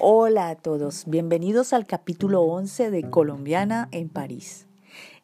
Hola a todos, bienvenidos al capítulo 11 de Colombiana en París.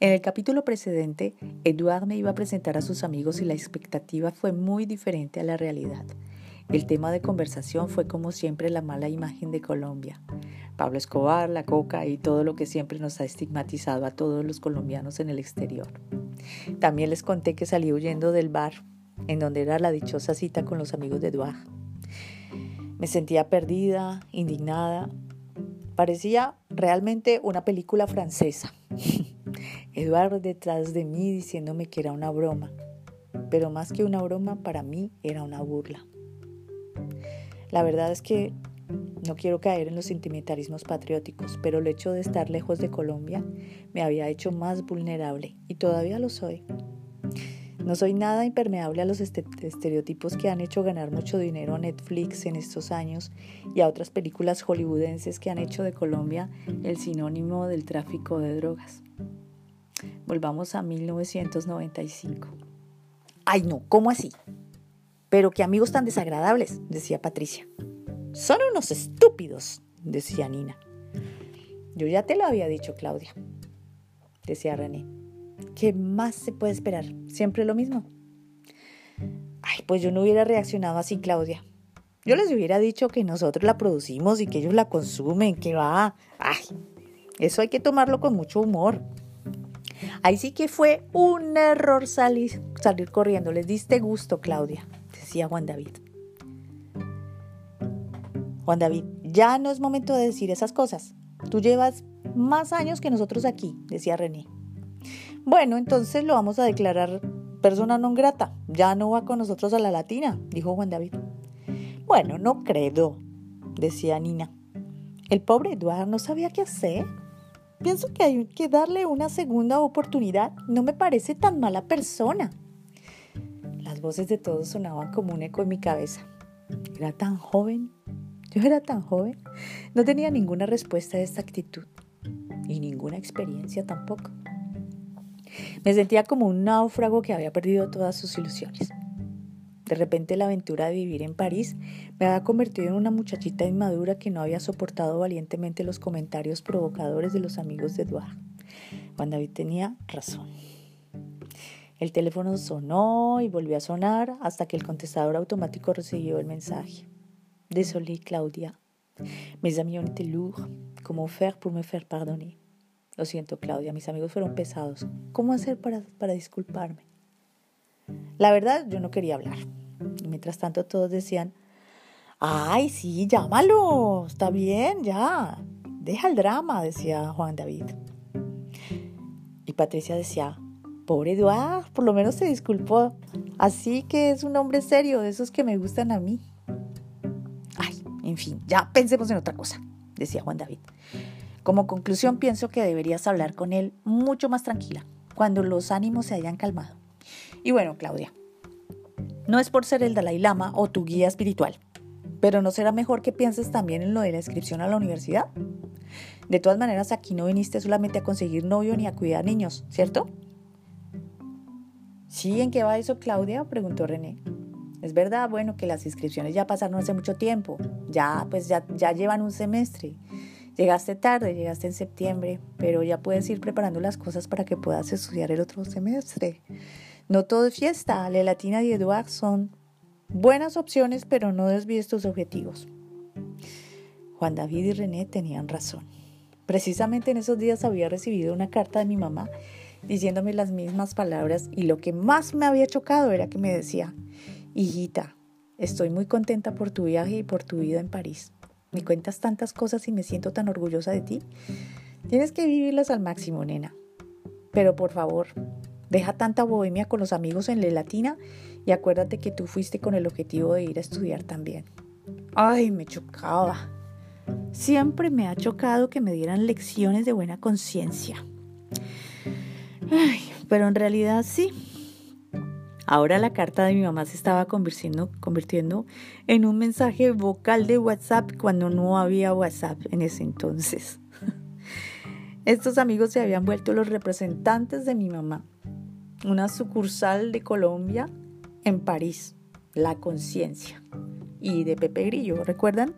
En el capítulo precedente, Eduard me iba a presentar a sus amigos y la expectativa fue muy diferente a la realidad. El tema de conversación fue como siempre la mala imagen de Colombia. Pablo Escobar, la coca y todo lo que siempre nos ha estigmatizado a todos los colombianos en el exterior. También les conté que salí huyendo del bar, en donde era la dichosa cita con los amigos de Eduard. Me sentía perdida, indignada. Parecía realmente una película francesa. Eduardo detrás de mí diciéndome que era una broma, pero más que una broma para mí era una burla. La verdad es que no quiero caer en los sentimentalismos patrióticos, pero el hecho de estar lejos de Colombia me había hecho más vulnerable y todavía lo soy. No soy nada impermeable a los este-, estereotipos que han hecho ganar mucho dinero a Netflix en estos años y a otras películas hollywoodenses que han hecho de Colombia el sinónimo del tráfico de drogas. Volvamos a 1995. Ay, no, ¿cómo así? Pero qué amigos tan desagradables, decía Patricia. Son unos estúpidos, decía Nina. Yo ya te lo había dicho, Claudia, decía René. ¿Qué más se puede esperar? Siempre lo mismo. Ay, pues yo no hubiera reaccionado así, Claudia. Yo les hubiera dicho que nosotros la producimos y que ellos la consumen, que va. Ay, eso hay que tomarlo con mucho humor. Ahí sí que fue un error salir, salir corriendo. Les diste gusto, Claudia, decía Juan David. Juan David, ya no es momento de decir esas cosas. Tú llevas más años que nosotros aquí, decía René. Bueno, entonces lo vamos a declarar persona non grata. Ya no va con nosotros a la latina, dijo Juan David. Bueno, no creo, decía Nina. El pobre Eduardo no sabía qué hacer. Pienso que hay que darle una segunda oportunidad. No me parece tan mala persona. Las voces de todos sonaban como un eco en mi cabeza. Era tan joven. Yo era tan joven. No tenía ninguna respuesta a esta actitud. Y ninguna experiencia tampoco. Me sentía como un náufrago que había perdido todas sus ilusiones. De repente la aventura de vivir en París me había convertido en una muchachita inmadura que no había soportado valientemente los comentarios provocadores de los amigos de Edouard. Juan David tenía razón. El teléfono sonó y volvió a sonar hasta que el contestador automático recibió el mensaje. Désolé, Claudia. Mes amis ont été lourds. Comment faire pour me faire pardonner? Lo siento, Claudia, mis amigos fueron pesados. ¿Cómo hacer para, para disculparme? La verdad, yo no quería hablar. Mientras tanto todos decían, ay, sí, llámalo, está bien, ya. Deja el drama, decía Juan David. Y Patricia decía, pobre Eduard, por lo menos se disculpó. Así que es un hombre serio, de esos que me gustan a mí. Ay, en fin, ya pensemos en otra cosa, decía Juan David. Como conclusión, pienso que deberías hablar con él mucho más tranquila, cuando los ánimos se hayan calmado. Y bueno, Claudia, no es por ser el Dalai Lama o tu guía espiritual, pero ¿no será mejor que pienses también en lo de la inscripción a la universidad? De todas maneras, aquí no viniste solamente a conseguir novio ni a cuidar niños, ¿cierto? Sí, ¿en qué va eso, Claudia? preguntó René. Es verdad, bueno, que las inscripciones ya pasaron hace mucho tiempo. Ya, pues ya, ya llevan un semestre. Llegaste tarde, llegaste en septiembre, pero ya puedes ir preparando las cosas para que puedas estudiar el otro semestre. No todo es fiesta. Le Latina y Eduard son buenas opciones, pero no desvíes tus objetivos. Juan David y René tenían razón. Precisamente en esos días había recibido una carta de mi mamá diciéndome las mismas palabras y lo que más me había chocado era que me decía, hijita, estoy muy contenta por tu viaje y por tu vida en París. Me cuentas tantas cosas y me siento tan orgullosa de ti. Tienes que vivirlas al máximo, nena. Pero por favor, deja tanta bohemia con los amigos en la latina y acuérdate que tú fuiste con el objetivo de ir a estudiar también. Ay, me chocaba. Siempre me ha chocado que me dieran lecciones de buena conciencia. Ay, pero en realidad sí, Ahora la carta de mi mamá se estaba convirtiendo, convirtiendo en un mensaje vocal de WhatsApp cuando no había WhatsApp en ese entonces. Estos amigos se habían vuelto los representantes de mi mamá, una sucursal de Colombia en París, La Conciencia, y de Pepe Grillo, ¿recuerdan?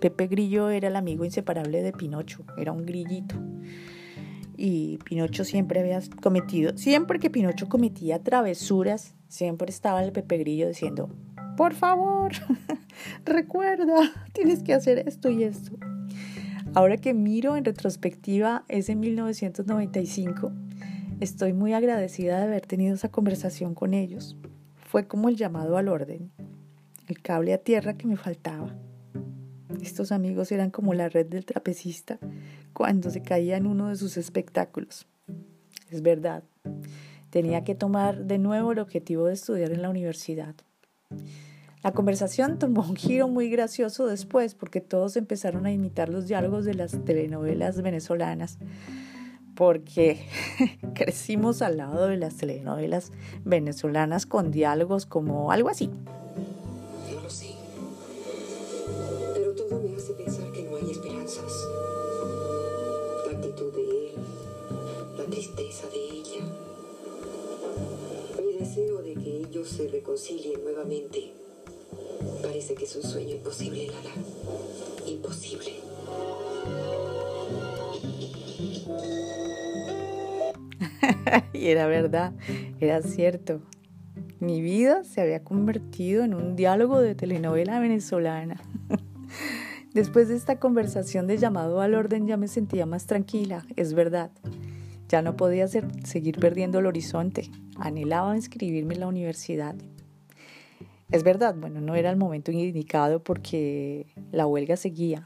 Pepe Grillo era el amigo inseparable de Pinocho, era un grillito. Y Pinocho siempre había cometido, siempre que Pinocho cometía travesuras, siempre estaba el Pepe Grillo diciendo, por favor, recuerda, tienes que hacer esto y esto. Ahora que miro en retrospectiva ese 1995, estoy muy agradecida de haber tenido esa conversación con ellos. Fue como el llamado al orden, el cable a tierra que me faltaba. Estos amigos eran como la red del trapecista cuando se caía en uno de sus espectáculos. Es verdad, tenía que tomar de nuevo el objetivo de estudiar en la universidad. La conversación tomó un giro muy gracioso después porque todos empezaron a imitar los diálogos de las telenovelas venezolanas, porque crecimos al lado de las telenovelas venezolanas con diálogos como algo así. Tristeza de ella, mi deseo de que ellos se reconcilien nuevamente Parece que es un sueño imposible, Lala. Imposible. y era verdad, era cierto. Mi vida se había convertido en un diálogo de telenovela venezolana. Después de esta conversación de llamado al orden ya me sentía más tranquila, es verdad. Ya no podía seguir perdiendo el horizonte. Anhelaba inscribirme en la universidad. Es verdad, bueno, no era el momento indicado porque la huelga seguía,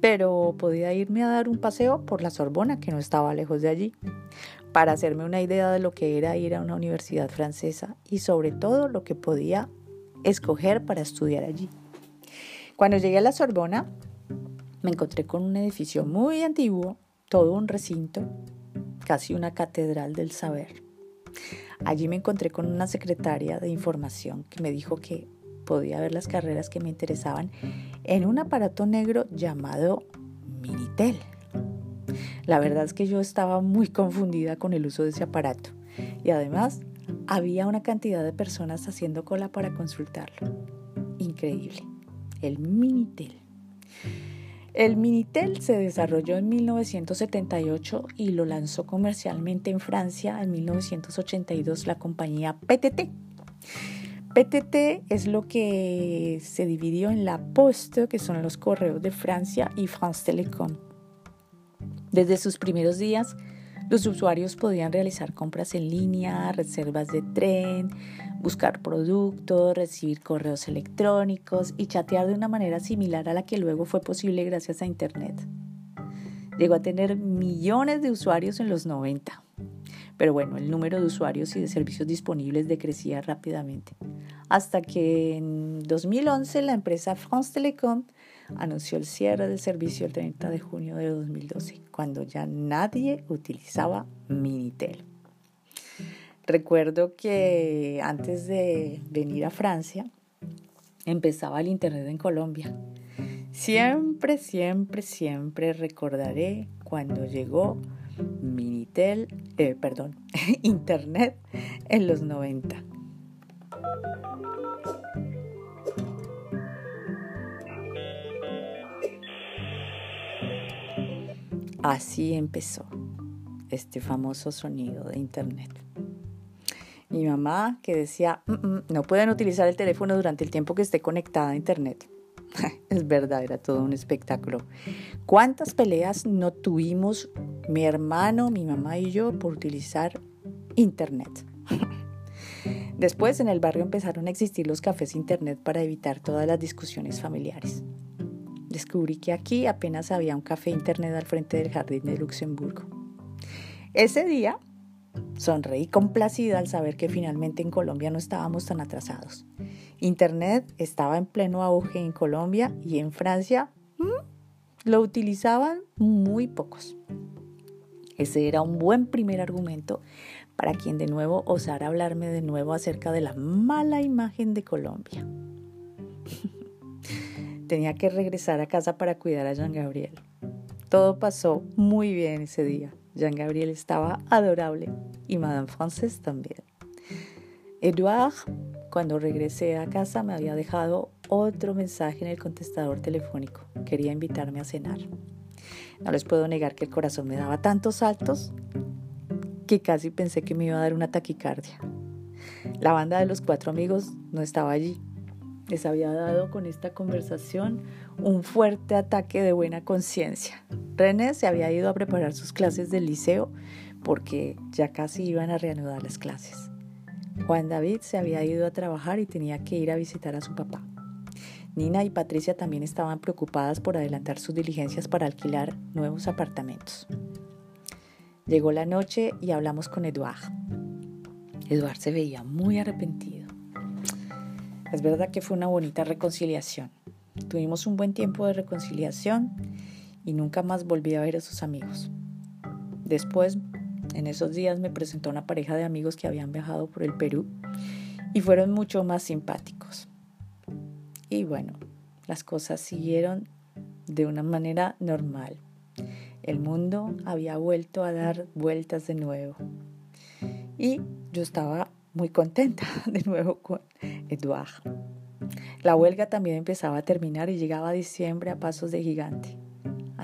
pero podía irme a dar un paseo por la Sorbona, que no estaba lejos de allí, para hacerme una idea de lo que era ir a una universidad francesa y sobre todo lo que podía escoger para estudiar allí. Cuando llegué a la Sorbona, me encontré con un edificio muy antiguo, todo un recinto, casi una catedral del saber. Allí me encontré con una secretaria de información que me dijo que podía ver las carreras que me interesaban en un aparato negro llamado Minitel. La verdad es que yo estaba muy confundida con el uso de ese aparato y además había una cantidad de personas haciendo cola para consultarlo. Increíble. El Minitel. El Minitel se desarrolló en 1978 y lo lanzó comercialmente en Francia en 1982 la compañía PTT. PTT es lo que se dividió en la Poste, que son los correos de Francia, y France Telecom. Desde sus primeros días, los usuarios podían realizar compras en línea, reservas de tren, buscar productos, recibir correos electrónicos y chatear de una manera similar a la que luego fue posible gracias a Internet. Llegó a tener millones de usuarios en los 90, pero bueno, el número de usuarios y de servicios disponibles decrecía rápidamente, hasta que en 2011 la empresa France Telecom anunció el cierre del servicio el 30 de junio de 2012, cuando ya nadie utilizaba Minitel. Recuerdo que antes de venir a Francia, empezaba el Internet en Colombia. Siempre, siempre, siempre recordaré cuando llegó Minitel, eh, perdón, Internet en los 90. Así empezó este famoso sonido de Internet. Mi mamá que decía, mm, mm, no pueden utilizar el teléfono durante el tiempo que esté conectada a Internet. es verdad, era todo un espectáculo. ¿Cuántas peleas no tuvimos mi hermano, mi mamá y yo por utilizar Internet? Después en el barrio empezaron a existir los cafés Internet para evitar todas las discusiones familiares descubrí que aquí apenas había un café internet al frente del jardín de Luxemburgo. Ese día sonreí complacida al saber que finalmente en Colombia no estábamos tan atrasados. Internet estaba en pleno auge en Colombia y en Francia lo utilizaban muy pocos. Ese era un buen primer argumento para quien de nuevo osara hablarme de nuevo acerca de la mala imagen de Colombia. Tenía que regresar a casa para cuidar a Jean Gabriel. Todo pasó muy bien ese día. Jean Gabriel estaba adorable y Madame Frances también. Edouard, cuando regresé a casa, me había dejado otro mensaje en el contestador telefónico. Quería invitarme a cenar. No les puedo negar que el corazón me daba tantos saltos que casi pensé que me iba a dar una taquicardia. La banda de los cuatro amigos no estaba allí. Les había dado con esta conversación un fuerte ataque de buena conciencia. René se había ido a preparar sus clases del liceo porque ya casi iban a reanudar las clases. Juan David se había ido a trabajar y tenía que ir a visitar a su papá. Nina y Patricia también estaban preocupadas por adelantar sus diligencias para alquilar nuevos apartamentos. Llegó la noche y hablamos con Eduard. Eduard se veía muy arrepentido. Es verdad que fue una bonita reconciliación. Tuvimos un buen tiempo de reconciliación y nunca más volví a ver a sus amigos. Después, en esos días me presentó una pareja de amigos que habían viajado por el Perú y fueron mucho más simpáticos. Y bueno, las cosas siguieron de una manera normal. El mundo había vuelto a dar vueltas de nuevo. Y yo estaba muy contenta de nuevo con Eduard. La huelga también empezaba a terminar y llegaba diciembre a pasos de gigante.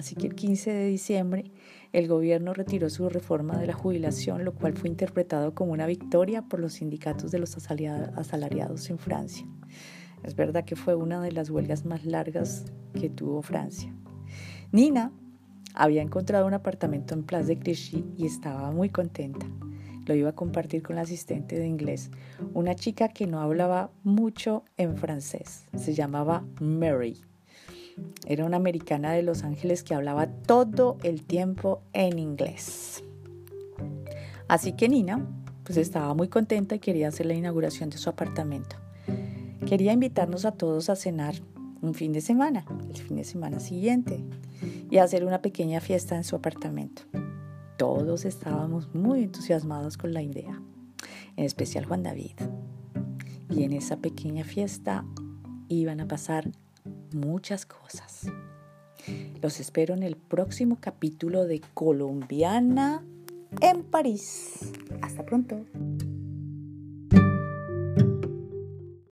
Así que el 15 de diciembre el gobierno retiró su reforma de la jubilación, lo cual fue interpretado como una victoria por los sindicatos de los asalariados en Francia. Es verdad que fue una de las huelgas más largas que tuvo Francia. Nina había encontrado un apartamento en Place de Clichy y estaba muy contenta. Lo iba a compartir con la asistente de inglés, una chica que no hablaba mucho en francés. Se llamaba Mary. Era una americana de Los Ángeles que hablaba todo el tiempo en inglés. Así que Nina pues estaba muy contenta y quería hacer la inauguración de su apartamento. Quería invitarnos a todos a cenar un fin de semana, el fin de semana siguiente y hacer una pequeña fiesta en su apartamento. Todos estábamos muy entusiasmados con la idea, en especial Juan David. Y en esa pequeña fiesta iban a pasar muchas cosas. Los espero en el próximo capítulo de Colombiana en París. Hasta pronto.